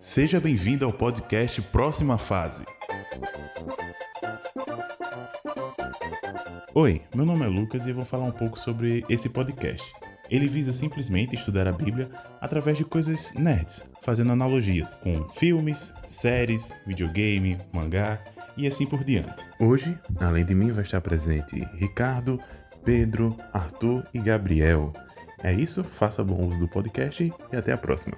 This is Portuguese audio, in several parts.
Seja bem-vindo ao podcast Próxima Fase. Oi, meu nome é Lucas e vou falar um pouco sobre esse podcast. Ele visa simplesmente estudar a Bíblia através de coisas nerds, fazendo analogias com filmes, séries, videogame, mangá e assim por diante. Hoje, além de mim, vai estar presente Ricardo, Pedro, Arthur e Gabriel. É isso, faça bom uso do podcast e até a próxima.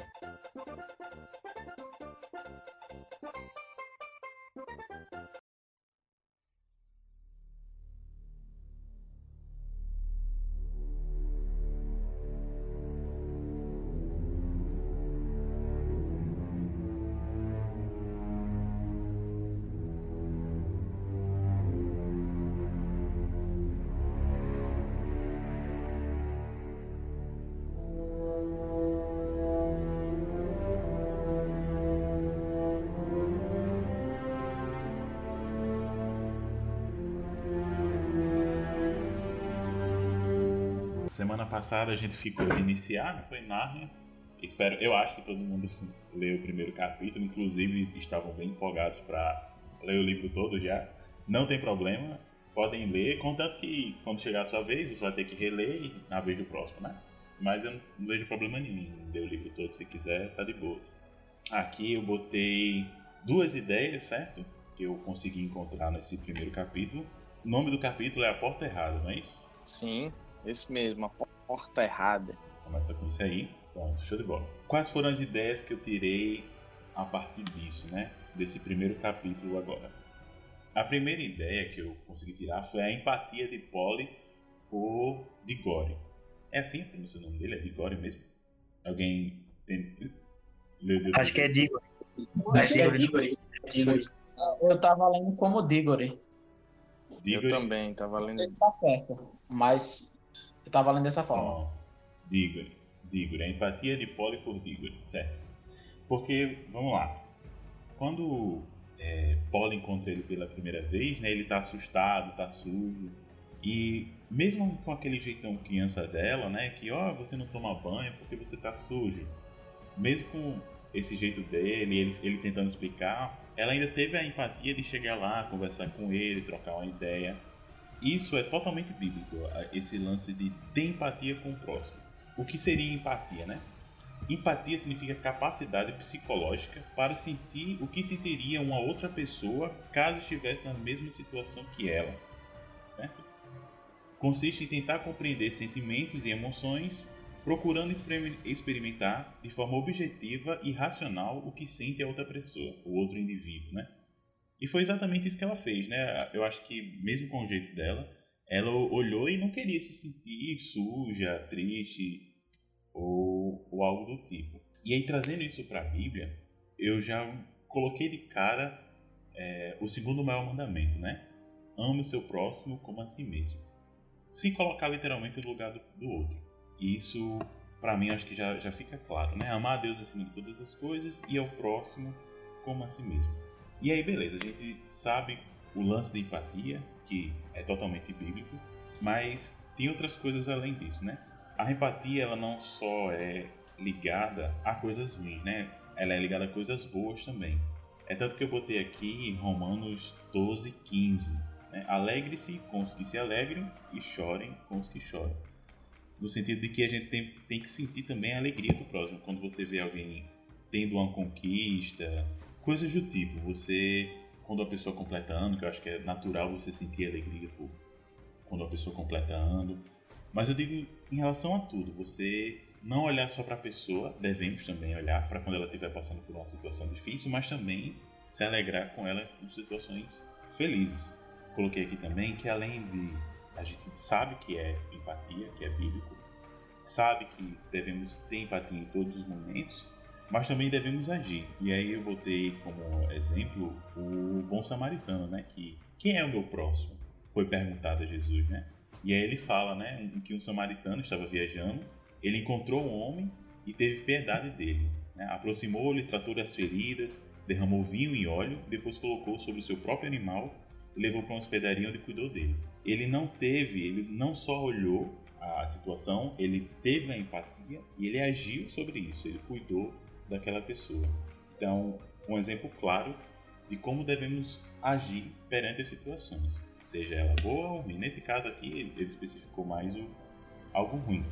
Passada a gente ficou não foi Narnia. Espero, eu acho que todo mundo leu o primeiro capítulo, inclusive estavam bem empolgados para ler o livro todo já. Não tem problema, podem ler, contanto que quando chegar a sua vez você vai ter que reler e na vez do próximo, né? Mas eu não vejo problema nenhum ler o livro todo se quiser, tá de boas. Aqui eu botei duas ideias, certo? Que eu consegui encontrar nesse primeiro capítulo. O nome do capítulo é A Porta Errada, não é isso? Sim. Esse mesmo, a porta errada. Começa com isso aí. Pronto, show de bola. Quais foram as ideias que eu tirei a partir disso, né? Desse primeiro capítulo agora. A primeira ideia que eu consegui tirar foi a empatia de Polly por Digore. É assim a o nome dele? É Digore mesmo? Alguém tem... Acho que é Digore. Acho que é Digore. Eu tava lendo como Digore. Digore. Eu também tava lendo. Não sei se tá certo, mas eu tava lendo dessa forma. Diggory. Diggory. A empatia de Polly por Diggory, certo? Porque, vamos lá. Quando é, encontra ele pela primeira vez, né, ele tá assustado, tá sujo. E mesmo com aquele jeitão criança dela, né, que ó, oh, você não toma banho porque você tá sujo. Mesmo com esse jeito dele, ele, ele tentando explicar, ela ainda teve a empatia de chegar lá, conversar com ele, trocar uma ideia. Isso é totalmente bíblico, esse lance de ter empatia com o próximo. O que seria empatia, né? Empatia significa capacidade psicológica para sentir o que sentiria uma outra pessoa caso estivesse na mesma situação que ela, certo? Consiste em tentar compreender sentimentos e emoções, procurando experimentar de forma objetiva e racional o que sente a outra pessoa, o outro indivíduo, né? E foi exatamente isso que ela fez, né? Eu acho que, mesmo com o jeito dela, ela olhou e não queria se sentir suja, triste ou, ou algo do tipo. E aí, trazendo isso para a Bíblia, eu já coloquei de cara é, o segundo maior mandamento, né? Ame o seu próximo como a si mesmo. Se colocar literalmente no lugar do, do outro. E isso, para mim, acho que já, já fica claro, né? Amar a Deus acima de todas as coisas e ao próximo como a si mesmo. E aí, beleza, a gente sabe o lance da empatia, que é totalmente bíblico, mas tem outras coisas além disso, né? A empatia, ela não só é ligada a coisas ruins, né? Ela é ligada a coisas boas também. É tanto que eu botei aqui em Romanos 12, 15. Né? Alegre-se com os que se alegram e chorem com os que choram. No sentido de que a gente tem, tem que sentir também a alegria do próximo. Quando você vê alguém tendo uma conquista, Coisas do tipo, você, quando a pessoa completa ano, que eu acho que é natural você sentir alegria por, quando a pessoa completa ano. Mas eu digo em relação a tudo, você não olhar só para a pessoa, devemos também olhar para quando ela estiver passando por uma situação difícil, mas também se alegrar com ela em situações felizes. Coloquei aqui também que além de a gente sabe que é empatia, que é bíblico, sabe que devemos ter empatia em todos os momentos, mas também devemos agir. E aí eu botei como exemplo o bom samaritano, né? Que quem é o meu próximo? Foi perguntado a Jesus, né? E aí ele fala, né, que um samaritano estava viajando, ele encontrou um homem e teve piedade dele. Né? Aproximou-lhe, tratou das feridas, derramou vinho e óleo, depois colocou sobre o seu próprio animal e levou para uma hospedaria onde cuidou dele. Ele não teve, ele não só olhou a situação, ele teve a empatia e ele agiu sobre isso, ele cuidou daquela pessoa. Então, um exemplo claro de como devemos agir perante as situações, seja ela boa ou ruim. Nesse caso aqui, ele especificou mais o algo ruim,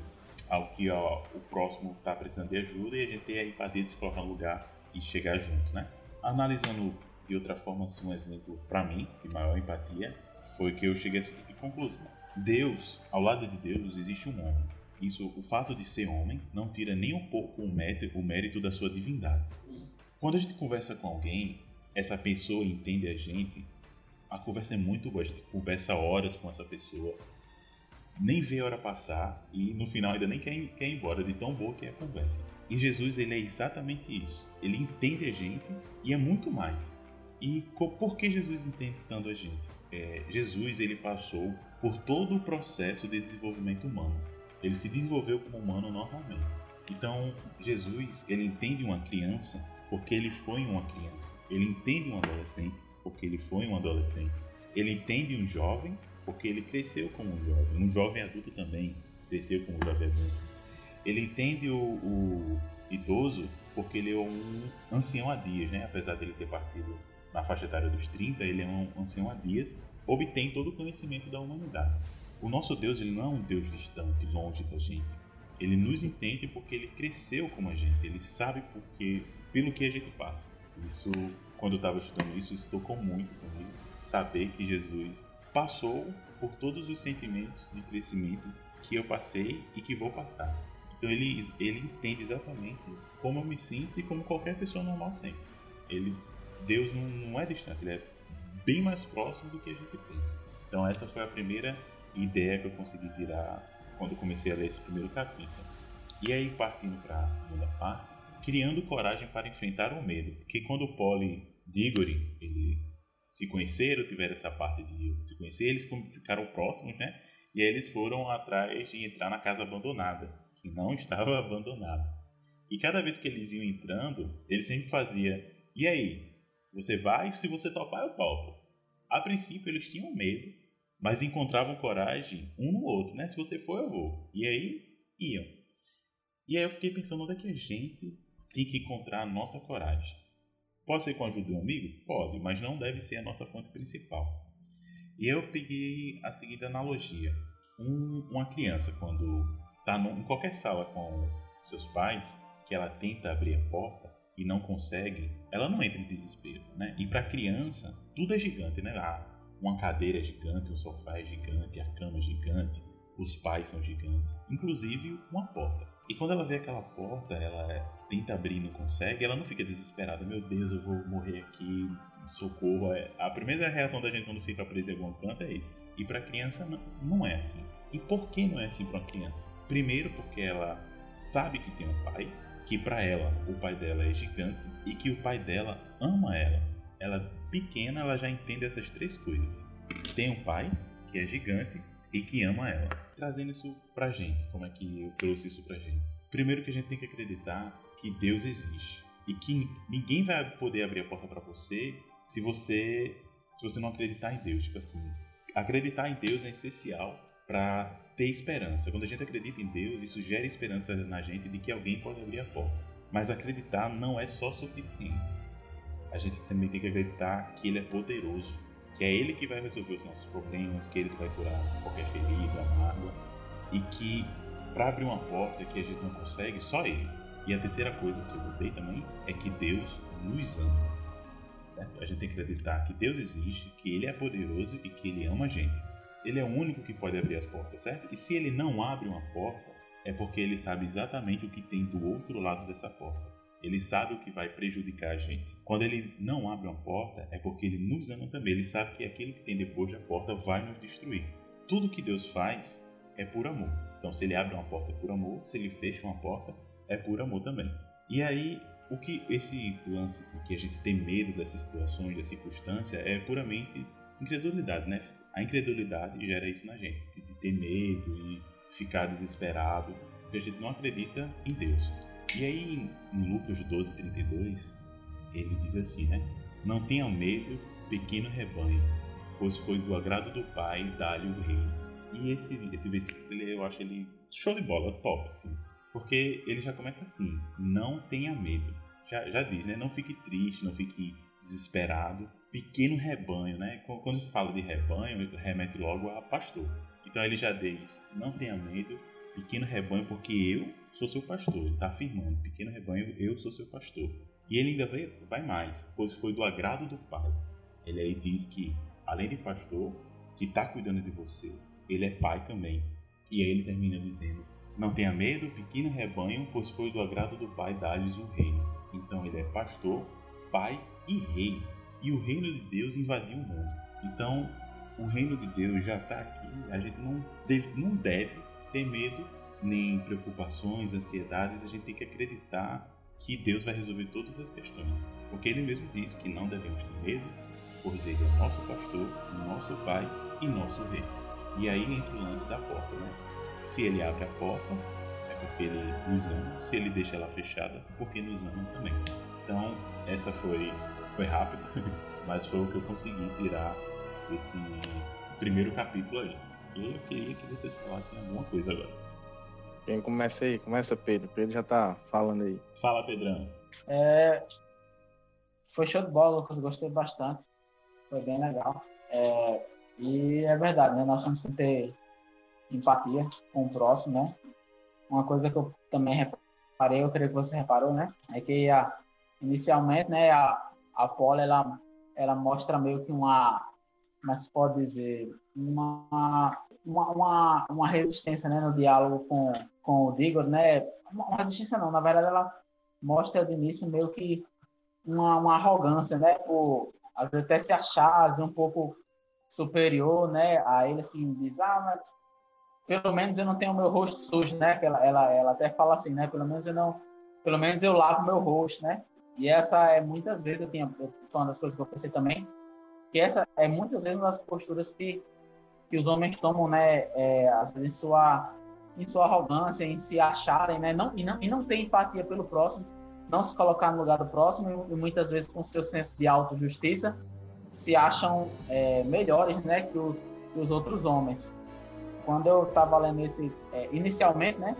algo que ó, o próximo está precisando de ajuda e a gente tem a empatia de se colocar no lugar e chegar junto, né? Analisando de outra forma, assim, um exemplo para mim de maior empatia foi que eu cheguei a seguinte conclusão: Deus, ao lado de Deus, existe um homem. Isso, o fato de ser homem, não tira nem um pouco o mérito, o mérito da sua divindade. Quando a gente conversa com alguém, essa pessoa entende a gente, a conversa é muito boa. A gente conversa horas com essa pessoa, nem vê a hora passar e no final ainda nem quer, quer ir embora de tão boa que é a conversa. E Jesus, ele é exatamente isso. Ele entende a gente e é muito mais. E por que Jesus entende tanto a gente? É, Jesus, ele passou por todo o processo de desenvolvimento humano. Ele se desenvolveu como humano normalmente. Então, Jesus, ele entende uma criança porque ele foi uma criança. Ele entende um adolescente porque ele foi um adolescente. Ele entende um jovem porque ele cresceu como um jovem. Um jovem adulto também cresceu como um jovem adulto. Ele entende o, o idoso porque ele é um ancião há dias, né? apesar dele ter partido na faixa etária dos 30, ele é um ancião há dias, obtém todo o conhecimento da humanidade. O nosso Deus ele não é um Deus distante, longe da gente. Ele nos entende porque ele cresceu como a gente, ele sabe porque, pelo que a gente passa. Isso, quando eu estava estudando isso, isso tocou muito comigo. Saber que Jesus passou por todos os sentimentos de crescimento que eu passei e que vou passar. Então ele, ele entende exatamente como eu me sinto e como qualquer pessoa normal sente. Ele, Deus não, não é distante, ele é bem mais próximo do que a gente pensa. Então essa foi a primeira ideia que eu consegui tirar quando comecei a ler esse primeiro capítulo. E aí partindo para a segunda parte, criando coragem para enfrentar o medo, porque quando o Poli Diggory ele se conheceram, tiveram essa parte de se conhecer, eles ficaram próximos, né? E aí eles foram atrás de entrar na casa abandonada, que não estava abandonada. E cada vez que eles iam entrando, ele sempre fazia: "E aí, você vai? Se você topar, eu topo". A princípio eles tinham medo, mas encontravam coragem um no outro, né? Se você for, eu vou. E aí iam. E aí eu fiquei pensando onde é que a gente tem que encontrar a nossa coragem. Pode ser com a ajuda de um amigo? Pode, mas não deve ser a nossa fonte principal. E eu peguei a seguinte analogia. Um, uma criança, quando está em qualquer sala com seus pais, que ela tenta abrir a porta e não consegue, ela não entra em desespero. Né? E para criança, tudo é gigante. Né? Ah, uma cadeira é gigante, um sofá é gigante, a cama é gigante, os pais são gigantes, inclusive uma porta. E quando ela vê aquela porta, ela é, tenta abrir e não consegue, ela não fica desesperada, meu Deus, eu vou morrer aqui, socorro. É, a primeira reação da gente quando fica presa em algum canto é isso. E para criança não, não é assim. E por que não é assim para uma criança? Primeiro porque ela sabe que tem um pai, que para ela o pai dela é gigante e que o pai dela ama ela. Ela pequena, ela já entende essas três coisas. Tem um pai que é gigante e que ama ela. Trazendo isso pra gente, como é que eu trouxe isso pra gente? Primeiro que a gente tem que acreditar que Deus existe e que ninguém vai poder abrir a porta para você se você se você não acreditar em Deus, tipo assim, acreditar em Deus é essencial para ter esperança. Quando a gente acredita em Deus, isso gera esperança na gente de que alguém pode abrir a porta. Mas acreditar não é só suficiente a gente também tem que acreditar que Ele é poderoso, que é Ele que vai resolver os nossos problemas, que é Ele que vai curar qualquer ferida, mágoa, e que para abrir uma porta que a gente não consegue, só Ele. E a terceira coisa que eu botei também é que Deus nos ama. Certo? A gente tem que acreditar que Deus existe, que Ele é poderoso e que Ele ama a gente. Ele é o único que pode abrir as portas, certo? E se Ele não abre uma porta, é porque Ele sabe exatamente o que tem do outro lado dessa porta. Ele sabe o que vai prejudicar a gente. Quando ele não abre uma porta, é porque ele nos ama também. Ele sabe que aquilo que tem depois da porta vai nos destruir. Tudo que Deus faz é por amor. Então, se ele abre uma porta é por amor, se ele fecha uma porta é por amor também. E aí, o que esse lance de que a gente tem medo dessas situações, da circunstância, é puramente incredulidade, né? A incredulidade gera isso na gente, de ter medo e ficar desesperado, porque a gente não acredita em Deus. E aí, em Lucas 12, 32, ele diz assim, né? Não tenha medo, pequeno rebanho, pois foi do agrado do Pai dar-lhe o reino. E esse, esse versículo, eu acho ele show de bola, top, assim. Porque ele já começa assim, não tenha medo. já, já diz, né? Não fique triste, não fique desesperado. Pequeno rebanho, né? Quando fala de rebanho, remete logo a pastor. Então ele já diz: não tenha medo, pequeno rebanho, porque eu sou seu pastor. Ele está afirmando: pequeno rebanho, eu sou seu pastor. E ele ainda vai, vai mais, pois foi do agrado do Pai. Ele aí diz que, além de pastor, que está cuidando de você, ele é pai também. E aí ele termina dizendo: Não tenha medo, pequeno rebanho, pois foi do agrado do Pai dar-lhes o reino. Então ele é pastor, pai e rei. E o reino de Deus invadiu o mundo. Então o reino de Deus já está aqui. A gente não deve, não deve ter medo, nem preocupações, ansiedades. A gente tem que acreditar que Deus vai resolver todas as questões. Porque ele mesmo diz que não devemos ter medo, pois ele é nosso pastor, nosso pai e nosso rei. E aí entra o lance da porta, né? Se ele abre a porta, é porque ele nos ama. Se ele deixa ela fechada, é porque nos ama também. Então, essa foi, foi rápida, mas foi o que eu consegui tirar desse primeiro capítulo aí. E eu queria que vocês falassem alguma coisa agora. Quem começa aí? Começa, Pedro. Pedro já tá falando aí. Fala, Pedrão. É... Foi show de bola, Lucas. Gostei bastante. Foi bem legal. É... E é verdade, né? Nós temos que ter empatia com o próximo, né? Uma coisa que eu também reparei, eu creio que você reparou, né? É que a, inicialmente, né, a, a Paula, ela, ela mostra meio que uma, mas pode dizer, uma, uma, uma, resistência, né, no diálogo com, com o Digor, né? Uma, resistência não, na verdade ela mostra de início meio que uma, uma arrogância, né? Por, às vezes até se achar um pouco superior, né? A ele assim diz, ah, mas pelo menos eu não tenho meu rosto sujo, né? Ela, ela, ela até fala assim, né? Pelo menos eu não, pelo menos eu lavo meu rosto, né? E essa é muitas vezes eu eu, uma das coisas que eu pensei também, que essa é muitas vezes uma das posturas que que os homens tomam, né? É, às vezes em sua em sua arrogância, em se acharem, né? Não, e, não, e não ter empatia pelo próximo, não se colocar no lugar do próximo e, muitas vezes com seu senso de autojustiça se acham é, melhores né, que, o, que, os outros homens. Quando eu estava lendo esse, é, inicialmente, né,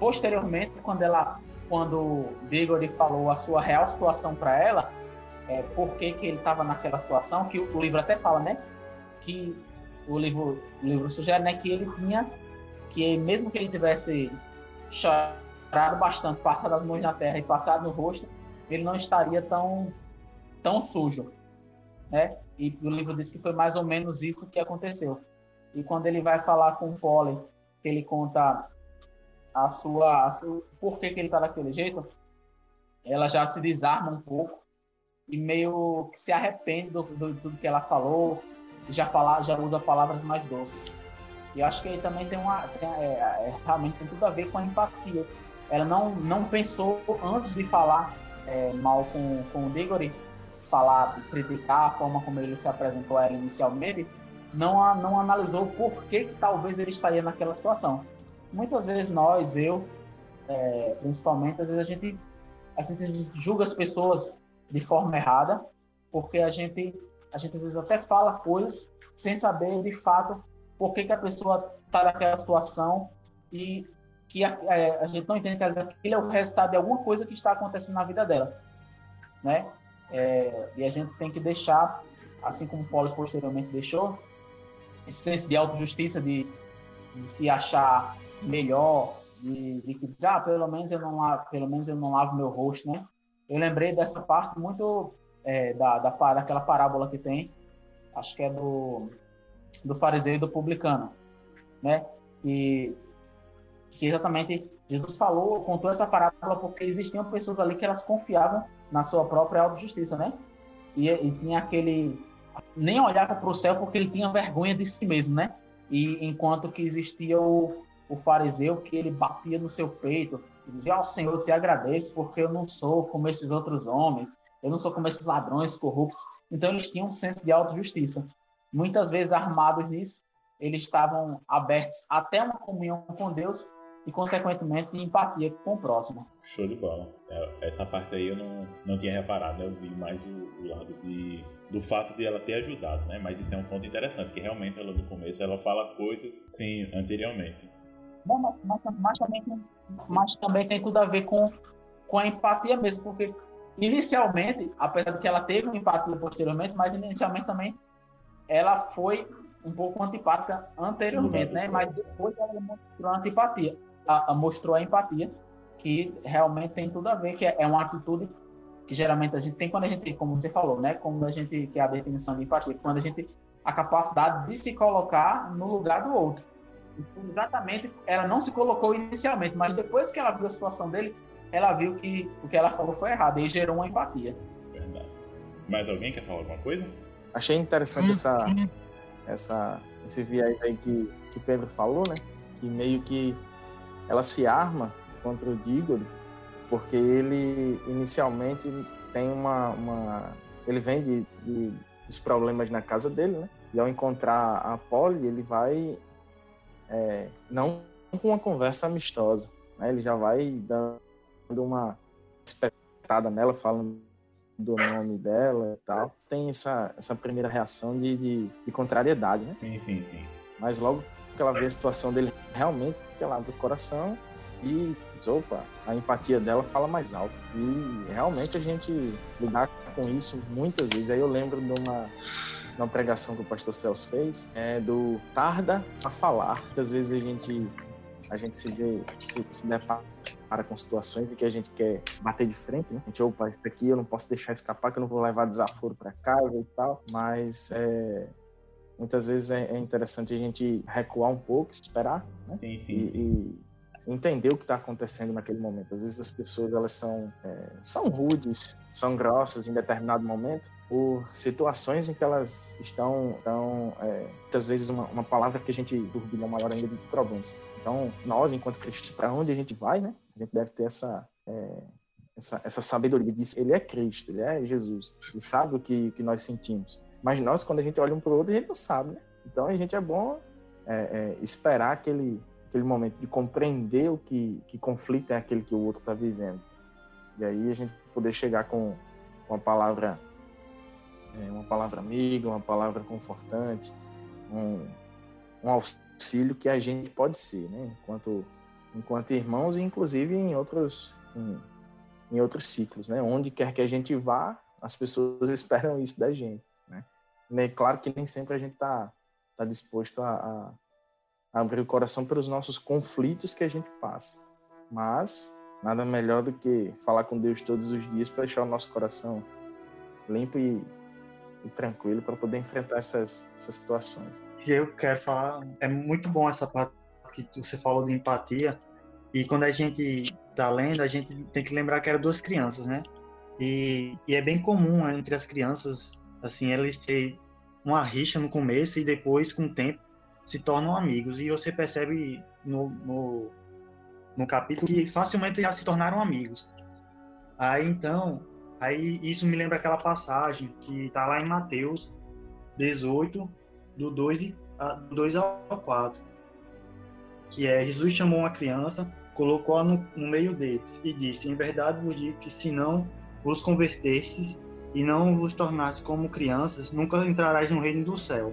posteriormente, quando ela, quando Bigori falou a sua real situação para ela, é, por que, que ele estava naquela situação, que o, livro até fala, né, que o livro, o livro sugere, né, que ele tinha, que mesmo que ele tivesse chorado bastante, passado as mãos na terra e passado no rosto, ele não estaria tão, tão sujo né? E o livro diz que foi mais ou menos isso que aconteceu. E quando ele vai falar com o Polly, que ele conta a sua, a sua por que, que ele está daquele jeito, ela já se desarma um pouco e meio que se arrepende do, do, tudo que ela falou, já fala, já usa palavras mais doces. E acho que ele também tem uma, tem, é, é, realmente tem tudo a ver com a empatia. Ela não, não pensou antes de falar é, mal com, com o Diggory, falar, criticar a forma como ele se apresentou a ela inicialmente, não, não analisou por que, que talvez ele estaria naquela situação. Muitas vezes nós, eu, é, principalmente, às vezes a gente, a gente julga as pessoas de forma errada, porque a gente, a gente às vezes até fala coisas sem saber de fato por que, que a pessoa está naquela situação e que a, é, a gente não entende que aquilo é o resultado de alguma coisa que está acontecendo na vida dela, né? É, e a gente tem que deixar, assim como o Paulo posteriormente deixou, esse senso de autojustiça, de, de se achar melhor, de, de ah, pelo menos eu não lavo, pelo menos eu não lavo meu rosto, né? Eu lembrei dessa parte muito é, da, da, daquela parábola que tem, acho que é do, do fariseu e do publicano, né? E que exatamente Jesus falou, contou essa parábola porque existiam pessoas ali que elas confiavam na sua própria autojustiça, né? E, e tinha aquele nem olhava para o céu porque ele tinha vergonha de si mesmo, né? E enquanto que existia o, o fariseu que ele batia no seu peito e dizia: "Ó oh, Senhor, eu te agradeço porque eu não sou como esses outros homens, eu não sou como esses ladrões corruptos". Então eles tinham um senso de autojustiça. Muitas vezes armados nisso, eles estavam abertos até uma comunhão com Deus e, consequentemente, empatia com o próximo. Show de bola. É, essa parte aí eu não, não tinha reparado, né? eu vi mais o, o, lado de, do fato de ela ter ajudado, né? Mas isso é um ponto interessante, que realmente ela no começo ela fala coisas sim anteriormente. Bom, mas, mas, mas, também, mas também tem tudo a ver com, com a empatia mesmo, porque inicialmente, apesar de que ela teve um empatia posteriormente, mas inicialmente também ela foi um pouco antipática anteriormente, né? Mas depois ela mostrou a antipatia, a, a, mostrou a empatia, que realmente tem tudo a ver, que é, é uma atitude que geralmente a gente tem quando a gente, como você falou, né? Como a gente que é a definição de empatia, quando a gente a capacidade de se colocar no lugar do outro. Exatamente, ela não se colocou inicialmente, mas depois que ela viu a situação dele, ela viu que o que ela falou foi errado e gerou uma empatia. Verdade. Mais alguém quer falar alguma coisa? Achei interessante essa, essa, esse viés aí que, que Pedro falou, né? Que meio que ela se arma contra o Diggory, porque ele inicialmente tem uma. uma ele vem de, de, dos problemas na casa dele, né? E ao encontrar a Polly, ele vai. É, não com uma conversa amistosa, né? Ele já vai dando uma espetada nela, falando do nome dela e tal. Tem essa, essa primeira reação de, de, de contrariedade, né? Sim, sim, sim. Mas logo que ela vê a situação dele realmente, que ela abre o coração e opa, a empatia dela fala mais alto. E realmente a gente lidar com isso muitas vezes. Aí eu lembro de uma, uma pregação que o pastor Celso fez, é do tarda a falar. Muitas vezes a gente a gente se vê, se, se depara com situações em que a gente quer bater de frente, né? A gente, opa, isso aqui eu não posso deixar escapar, que eu não vou levar desaforo para casa e tal. Mas é, muitas vezes é, é, interessante a gente recuar um pouco, esperar, né? Sim, sim, e, sim. e entender o que está acontecendo naquele momento. Às vezes as pessoas elas são, é, são rudes, são grossas em determinado momento, por situações em que elas estão, estão é, muitas vezes uma, uma, palavra que a gente turbilha maior ainda de problemas. Então, nós, enquanto cristãos, para onde a gente vai, né? A gente deve ter essa, é, essa, essa sabedoria disso. Ele é Cristo, ele é Jesus. Ele sabe o que, que nós sentimos. Mas nós, quando a gente olha um para o outro, a gente não sabe, né? Então, a gente é bom é, é, esperar aquele, aquele momento de compreender o que, que conflito é aquele que o outro está vivendo. E aí a gente poder chegar com, uma palavra é, uma palavra amiga, uma palavra confortante, um, um auxílio que a gente pode ser, né? Enquanto, enquanto irmãos e inclusive em outros, em, em outros ciclos, né? Onde quer que a gente vá, as pessoas esperam isso da gente, né? Claro que nem sempre a gente está tá disposto a, a abrir o coração pelos nossos conflitos que a gente passa, mas nada melhor do que falar com Deus todos os dias para deixar o nosso coração limpo e e tranquilo para poder enfrentar essas, essas situações. E eu quero falar, é muito bom essa parte que você falou de empatia. E quando a gente está lendo, a gente tem que lembrar que eram duas crianças, né? E, e é bem comum né, entre as crianças, assim, eles terem uma rixa no começo e depois, com o tempo, se tornam amigos. E você percebe no, no, no capítulo que facilmente já se tornaram amigos. Aí então, Aí isso me lembra aquela passagem que está lá em Mateus 18, do 2, a, do 2 ao 4, que é Jesus chamou uma criança, colocou-a no, no, meio deles e disse: Em verdade vos digo que se não vos convertestes e não vos tornastes como crianças, nunca entrarás no reino do céu.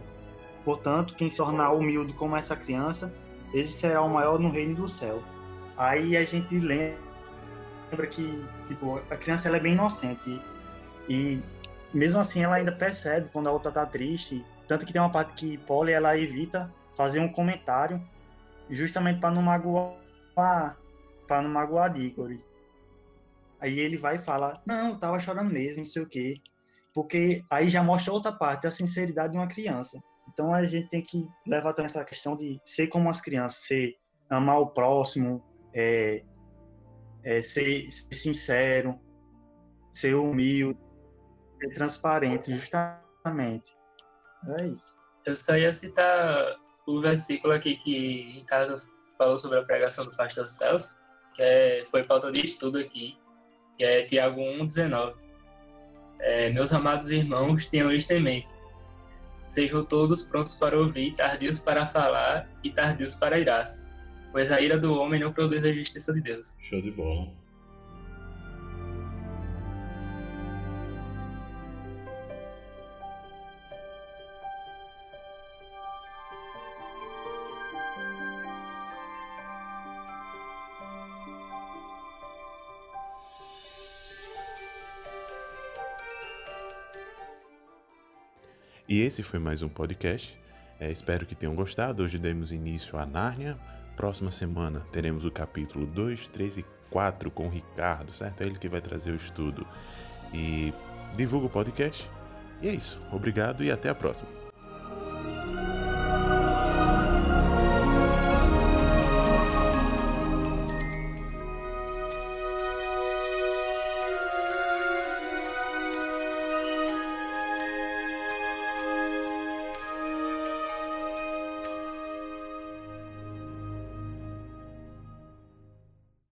Portanto, quem se tornar humilde como essa criança, esse será o maior no reino do céu. Aí a gente lembra que tipo a criança ela é bem inocente. E, mesmo assim ela ainda percebe quando a outra tá triste. Tanto que tem uma parte que Polly ela evita fazer um comentário justamente para não magoar para não magoar Diggory. Aí ele vai e fala não eu tava chorando mesmo não sei o quê. Porque aí já mostra outra parte a sinceridade de uma criança então a gente tem que levar também essa questão de ser como as crianças ser amar o próximo é, é, ser, ser, sincero, ser humilde, ser transparente, justamente. É isso. Eu só ia citar o versículo aqui que Ricardo falou sobre a pregação do pastor Celso, que é, foi falta de estudo aqui, que é Tiago 1,19. É, meus amados irmãos, tenham isto em mente. Sejam todos prontos para ouvir, tardios para falar e tardios para irar-se pois a ira do homem não produz a justiça de Deus. Show de bola. E esse foi mais um podcast. É, espero que tenham gostado. Hoje demos início a Nárnia. Próxima semana teremos o capítulo 2, 3 e 4 com o Ricardo, certo? É ele que vai trazer o estudo. E divulga o podcast. E é isso. Obrigado e até a próxima.